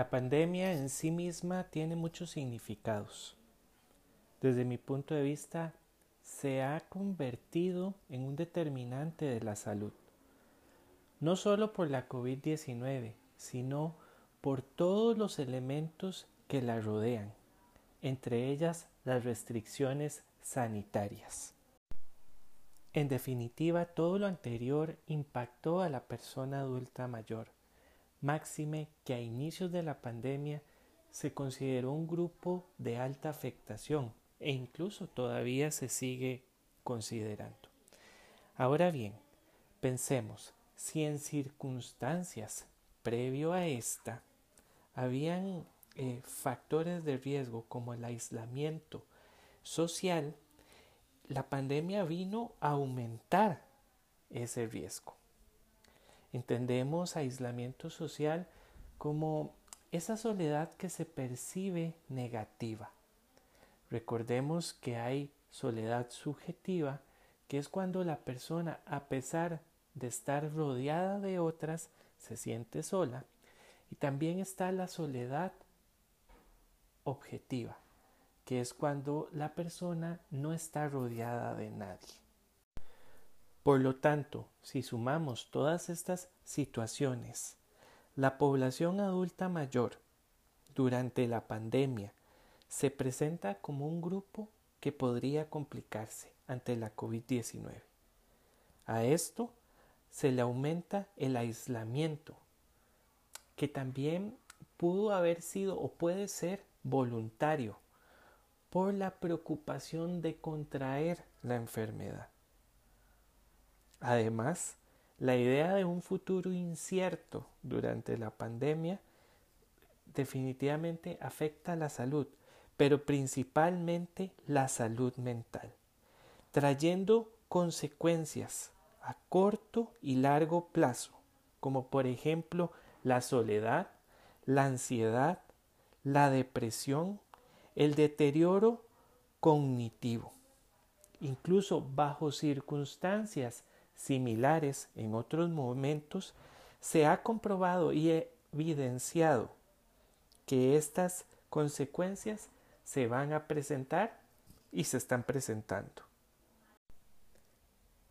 La pandemia en sí misma tiene muchos significados. Desde mi punto de vista, se ha convertido en un determinante de la salud, no solo por la COVID-19, sino por todos los elementos que la rodean, entre ellas las restricciones sanitarias. En definitiva, todo lo anterior impactó a la persona adulta mayor máxime que a inicios de la pandemia se consideró un grupo de alta afectación e incluso todavía se sigue considerando. Ahora bien, pensemos si en circunstancias previo a esta habían eh, factores de riesgo como el aislamiento social, la pandemia vino a aumentar ese riesgo. Entendemos aislamiento social como esa soledad que se percibe negativa. Recordemos que hay soledad subjetiva, que es cuando la persona, a pesar de estar rodeada de otras, se siente sola. Y también está la soledad objetiva, que es cuando la persona no está rodeada de nadie. Por lo tanto, si sumamos todas estas situaciones, la población adulta mayor durante la pandemia se presenta como un grupo que podría complicarse ante la COVID-19. A esto se le aumenta el aislamiento, que también pudo haber sido o puede ser voluntario por la preocupación de contraer la enfermedad. Además, la idea de un futuro incierto durante la pandemia definitivamente afecta la salud, pero principalmente la salud mental, trayendo consecuencias a corto y largo plazo, como por ejemplo la soledad, la ansiedad, la depresión, el deterioro cognitivo. Incluso bajo circunstancias similares en otros momentos, se ha comprobado y evidenciado que estas consecuencias se van a presentar y se están presentando.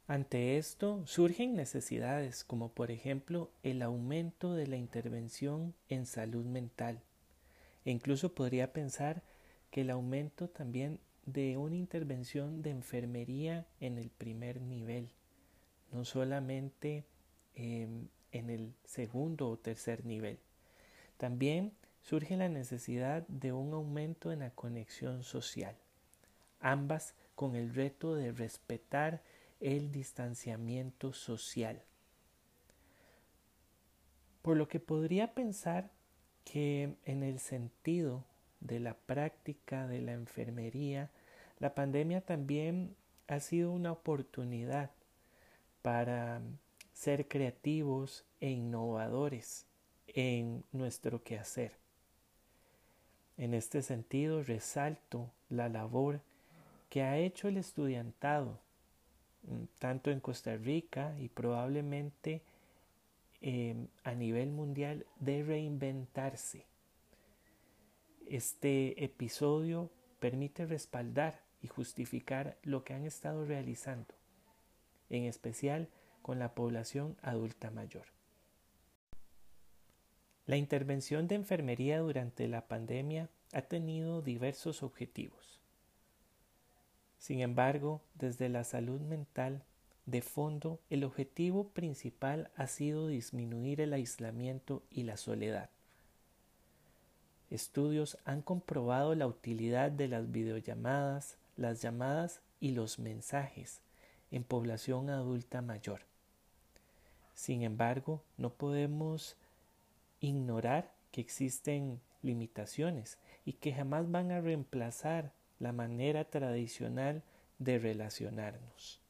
Ante esto surgen necesidades como por ejemplo el aumento de la intervención en salud mental e incluso podría pensar que el aumento también de una intervención de enfermería en el primer nivel no solamente em, en el segundo o tercer nivel. También surge la necesidad de un aumento en la conexión social, ambas con el reto de respetar el distanciamiento social. Por lo que podría pensar que en el sentido de la práctica de la enfermería, la pandemia también ha sido una oportunidad para ser creativos e innovadores en nuestro quehacer. En este sentido, resalto la labor que ha hecho el estudiantado, mm, tanto en Costa Rica y probablemente em, a nivel mundial, de reinventarse. Este episodio permite respaldar y justificar lo que han estado realizando en especial con la población adulta mayor. La intervención de enfermería durante la pandemia ha tenido diversos objetivos. Sin embargo, desde la salud mental, de fondo, el objetivo principal ha sido disminuir el aislamiento y la soledad. Estudios han comprobado la utilidad de las videollamadas, las llamadas y los mensajes en población adulta mayor. Sin embargo, no podemos ignorar que existen limitaciones y que jamás van a reemplazar la manera tradicional de relacionarnos.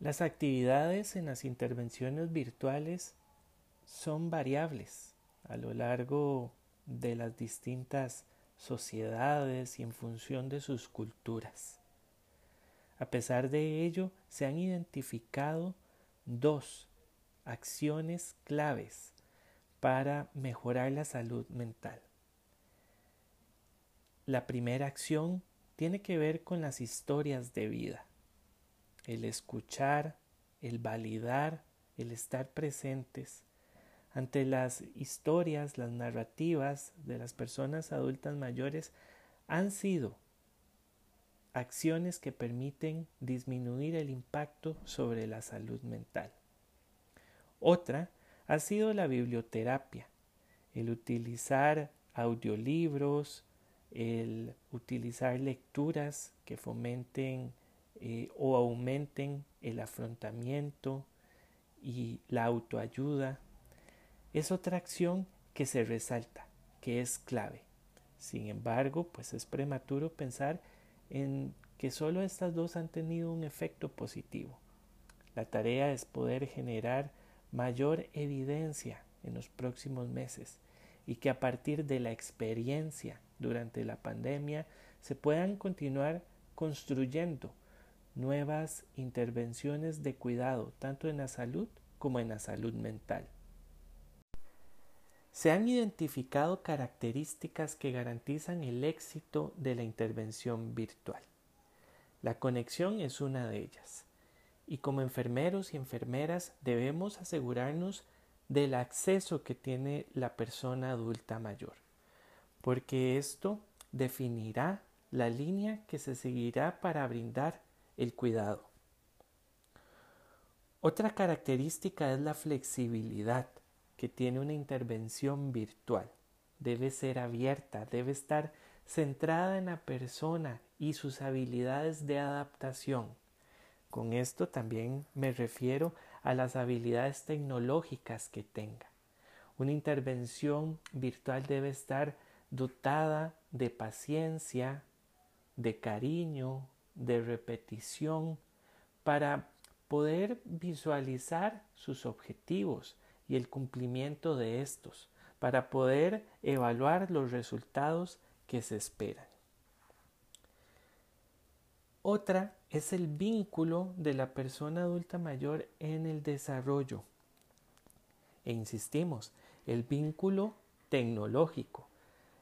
Las actividades en las intervenciones virtuales son variables a lo largo de las distintas sociedades y en función de sus culturas. A pesar de ello, se han identificado dos acciones claves para mejorar la salud mental. La primera acción tiene que ver con las historias de vida, el escuchar, el validar, el estar presentes ante las historias, las narrativas de las personas adultas mayores han sido acciones que permiten disminuir el impacto sobre la salud mental. Otra ha sido la biblioterapia, el utilizar audiolibros, el utilizar lecturas que fomenten eh, o aumenten el afrontamiento y la autoayuda, es otra acción que se resalta, que es clave. Sin embargo, pues es prematuro pensar en que solo estas dos han tenido un efecto positivo. La tarea es poder generar mayor evidencia en los próximos meses y que a partir de la experiencia durante la pandemia se puedan continuar construyendo nuevas intervenciones de cuidado tanto en la salud como en la salud mental. Se han identificado características que garantizan el éxito de la intervención virtual. La conexión es una de ellas y como enfermeros y enfermeras debemos asegurarnos del acceso que tiene la persona adulta mayor, porque esto definirá la línea que se seguirá para brindar el cuidado. Otra característica es la flexibilidad que tiene una intervención virtual. Debe ser abierta, debe estar centrada en la persona y sus habilidades de adaptación. Con esto también me refiero a las habilidades tecnológicas que tenga. Una intervención virtual debe estar dotada de paciencia, de cariño, de repetición, para poder visualizar sus objetivos y el cumplimiento de estos, para poder evaluar los resultados que se esperan. Otra es el vínculo de la persona adulta mayor en el desarrollo. E insistimos, el vínculo tecnológico,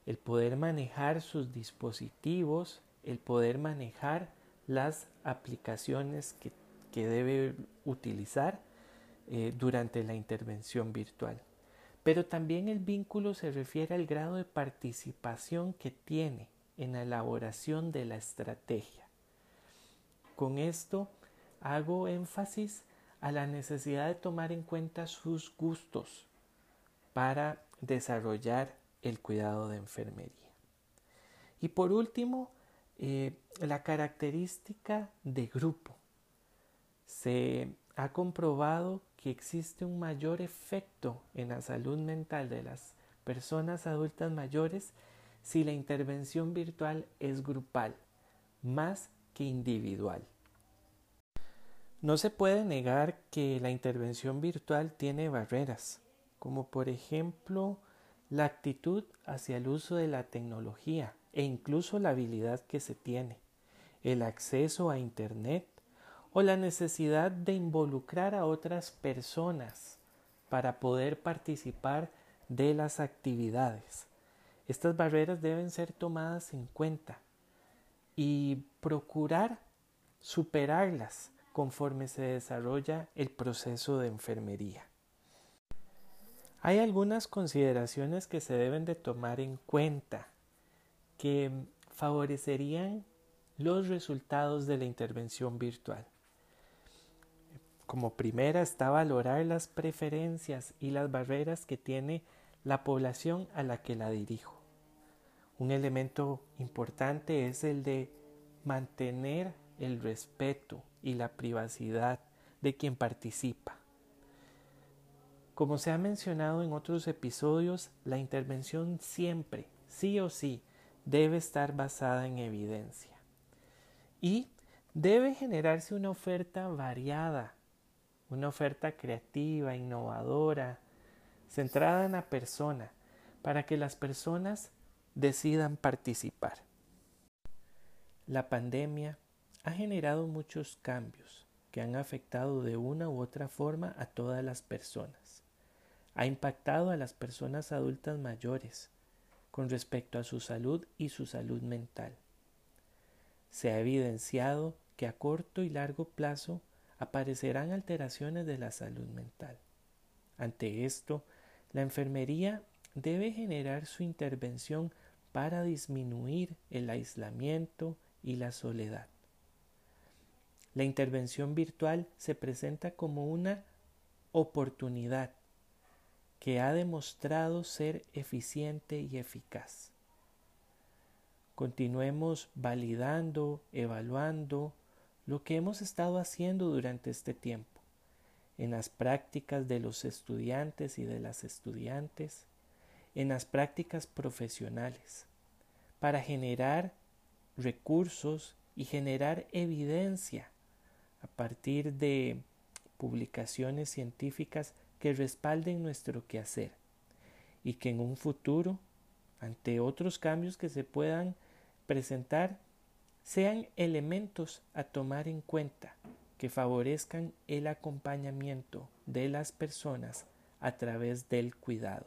el poder manejar sus dispositivos, el poder manejar las aplicaciones que, debe utilizar eh, durante la intervención virtual. Pero también el vínculo se refiere al grado de participación que tiene en la elaboración de la estrategia. Con esto hago énfasis a la necesidad de tomar en cuenta sus gustos para desarrollar el cuidado de enfermería. Y por último, eh, la característica de grupo. Se ha comprobado que existe un mayor efecto en la salud mental de las personas adultas mayores si la intervención virtual es grupal, más individual. No se puede negar que la intervención virtual tiene barreras, como por ejemplo la actitud hacia el uso de la tecnología e incluso la habilidad que se tiene, el acceso a Internet o la necesidad de involucrar a otras personas para poder participar de las actividades. Estas barreras deben ser tomadas en cuenta y procurar superarlas conforme se desarrolla el proceso de enfermería. Hay algunas consideraciones que se deben de tomar en cuenta que favorecerían los resultados de la intervención virtual. Como primera está valorar las preferencias y las barreras que tiene la población a la que la dirijo. Un elemento importante es el de mantener el respeto y la privacidad de quien participa. Como se ha mencionado en otros episodios, la intervención siempre, sí o sí, debe estar basada en evidencia. Y debe generarse una oferta variada, una oferta creativa, innovadora, centrada en la persona, para que las personas decidan participar. La pandemia ha generado muchos cambios que han afectado de una u otra forma a todas las personas. ha impactado a las personas adultas mayores con respecto a su salud y su salud mental. Se ha evidenciado que a corto y largo plazo aparecerán alteraciones de la salud mental. Ante esto, la enfermería debe generar su intervención para disminuir el aislamiento y la soledad. La intervención virtual se presenta como una oportunidad que ha demostrado ser eficiente y eficaz. Continuemos validando, evaluando lo que hemos estado haciendo durante este tiempo, en las prácticas de los estudiantes y de las estudiantes, en las prácticas profesionales, para generar recursos y generar evidencia a partir de publicaciones científicas que respalden nuestro quehacer y que en un futuro, ante otros cambios que se puedan presentar, sean elementos a tomar en cuenta que favorezcan el acompañamiento de las personas a través del cuidado.